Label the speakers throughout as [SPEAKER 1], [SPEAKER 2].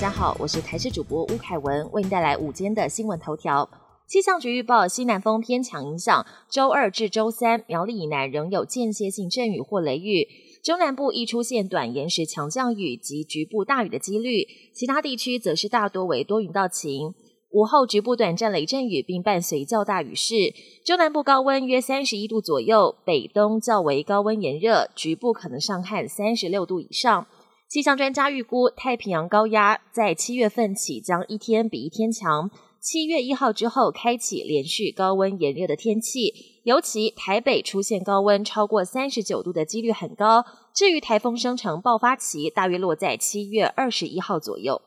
[SPEAKER 1] 大家好，我是台视主播吴凯文，为您带来午间的新闻头条。气象局预报，西南风偏强影响，周二至周三，苗栗以南仍有间歇性阵雨或雷雨，中南部易出现短延时强降雨及局部大雨的几率，其他地区则是大多为多云到晴。午后局部短暂雷阵雨，并伴随较大雨势。中南部高温约三十一度左右，北东较为高温炎热，局部可能上看三十六度以上。气象专家预估，太平洋高压在七月份起将一天比一天强，七月一号之后开启连续高温炎热的天气，尤其台北出现高温超过三十九度的几率很高。至于台风生成爆发期，大约落在七月二十一号左右。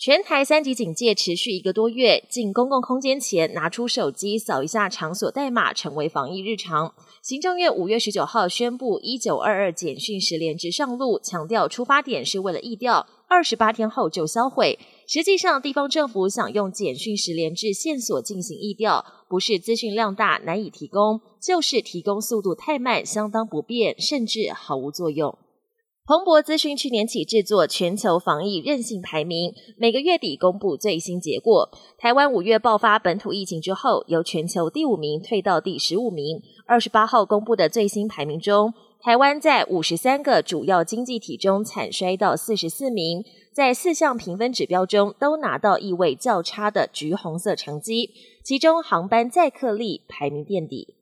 [SPEAKER 1] 全台三级警戒持续一个多月，进公共空间前拿出手机扫一下场所代码，成为防疫日常。行政院五月十九号宣布一九二二简讯十连制上路，强调出发点是为了疫调，二十八天后就销毁。实际上，地方政府想用简讯十连制线索进行疫调，不是资讯量大难以提供，就是提供速度太慢，相当不便，甚至毫无作用。彭博资讯去年起制作全球防疫韧性排名，每个月底公布最新结果。台湾五月爆发本土疫情之后，由全球第五名退到第十五名。二十八号公布的最新排名中，台湾在五十三个主要经济体中惨衰到四十四名，在四项评分指标中都拿到意味较差的橘红色成绩，其中航班载客力排名垫底。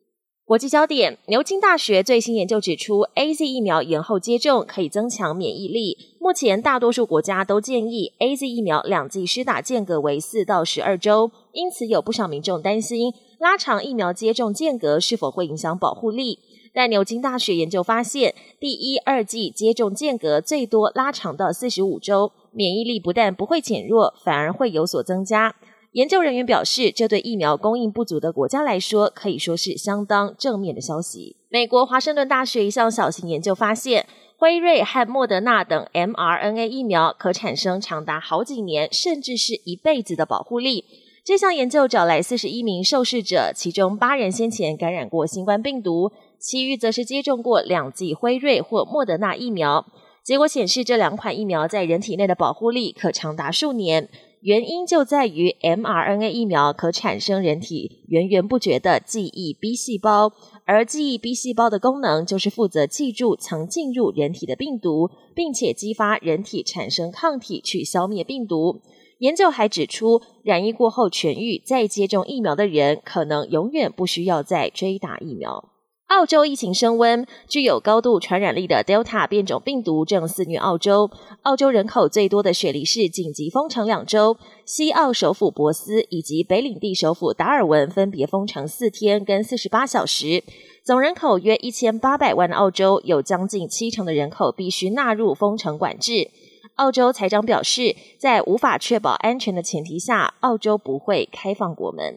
[SPEAKER 1] 国际焦点：牛津大学最新研究指出，A Z 疫苗延后接种可以增强免疫力。目前大多数国家都建议 A Z 疫苗两剂施打间隔为四到十二周，因此有不少民众担心拉长疫苗接种间隔是否会影响保护力。但牛津大学研究发现，第一、二剂接种间隔最多拉长到四十五周，免疫力不但不会减弱，反而会有所增加。研究人员表示，这对疫苗供应不足的国家来说，可以说是相当正面的消息。美国华盛顿大学一项小型研究发现，辉瑞和莫德纳等 mRNA 疫苗可产生长达好几年，甚至是一辈子的保护力。这项研究找来四十一名受试者，其中八人先前感染过新冠病毒，其余则是接种过两剂辉瑞或莫德纳疫苗。结果显示，这两款疫苗在人体内的保护力可长达数年。原因就在于 mRNA 疫苗可产生人体源源不绝的记忆 B 细胞，而记忆 B 细胞的功能就是负责记住曾进入人体的病毒，并且激发人体产生抗体去消灭病毒。研究还指出，染疫过后痊愈再接种疫苗的人，可能永远不需要再追打疫苗。澳洲疫情升温，具有高度传染力的 Delta 变种病毒正肆虐澳洲。澳洲人口最多的雪梨市紧急封城两周，西澳首府博斯以及北领地首府达尔文分别封城四天跟四十八小时。总人口约一千八百万的澳洲，有将近七成的人口必须纳入封城管制。澳洲财长表示，在无法确保安全的前提下，澳洲不会开放国门。